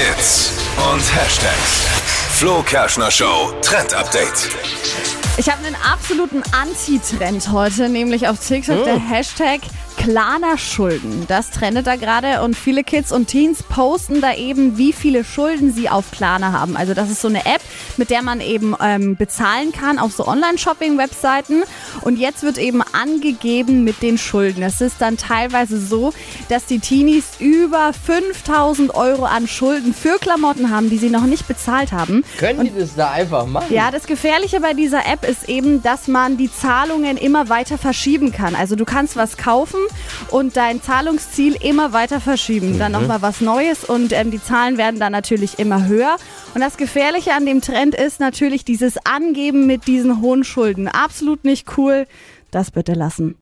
Hits und Hashtags. Flo Kerschner Show Trend Update. Ich habe einen absoluten Anti-Trend heute, nämlich auf TikTok der Hashtag Klarna-Schulden. Das trendet da gerade und viele Kids und Teens posten da eben, wie viele Schulden sie auf Klarna haben. Also das ist so eine App, mit der man eben ähm, bezahlen kann auf so Online-Shopping-Webseiten. Und jetzt wird eben angegeben mit den Schulden. Es ist dann teilweise so, dass die Teenies über 5000 Euro an Schulden für Klamotten haben, die sie noch nicht bezahlt haben. Können die das da einfach machen? Ja, das Gefährliche bei dieser App ist eben, dass man die Zahlungen immer weiter verschieben kann. Also du kannst was kaufen und dein Zahlungsziel immer weiter verschieben. Dann nochmal was Neues und ähm, die Zahlen werden dann natürlich immer höher. Und das Gefährliche an dem Trend ist natürlich dieses Angeben mit diesen hohen Schulden. Absolut nicht cool. Das bitte lassen.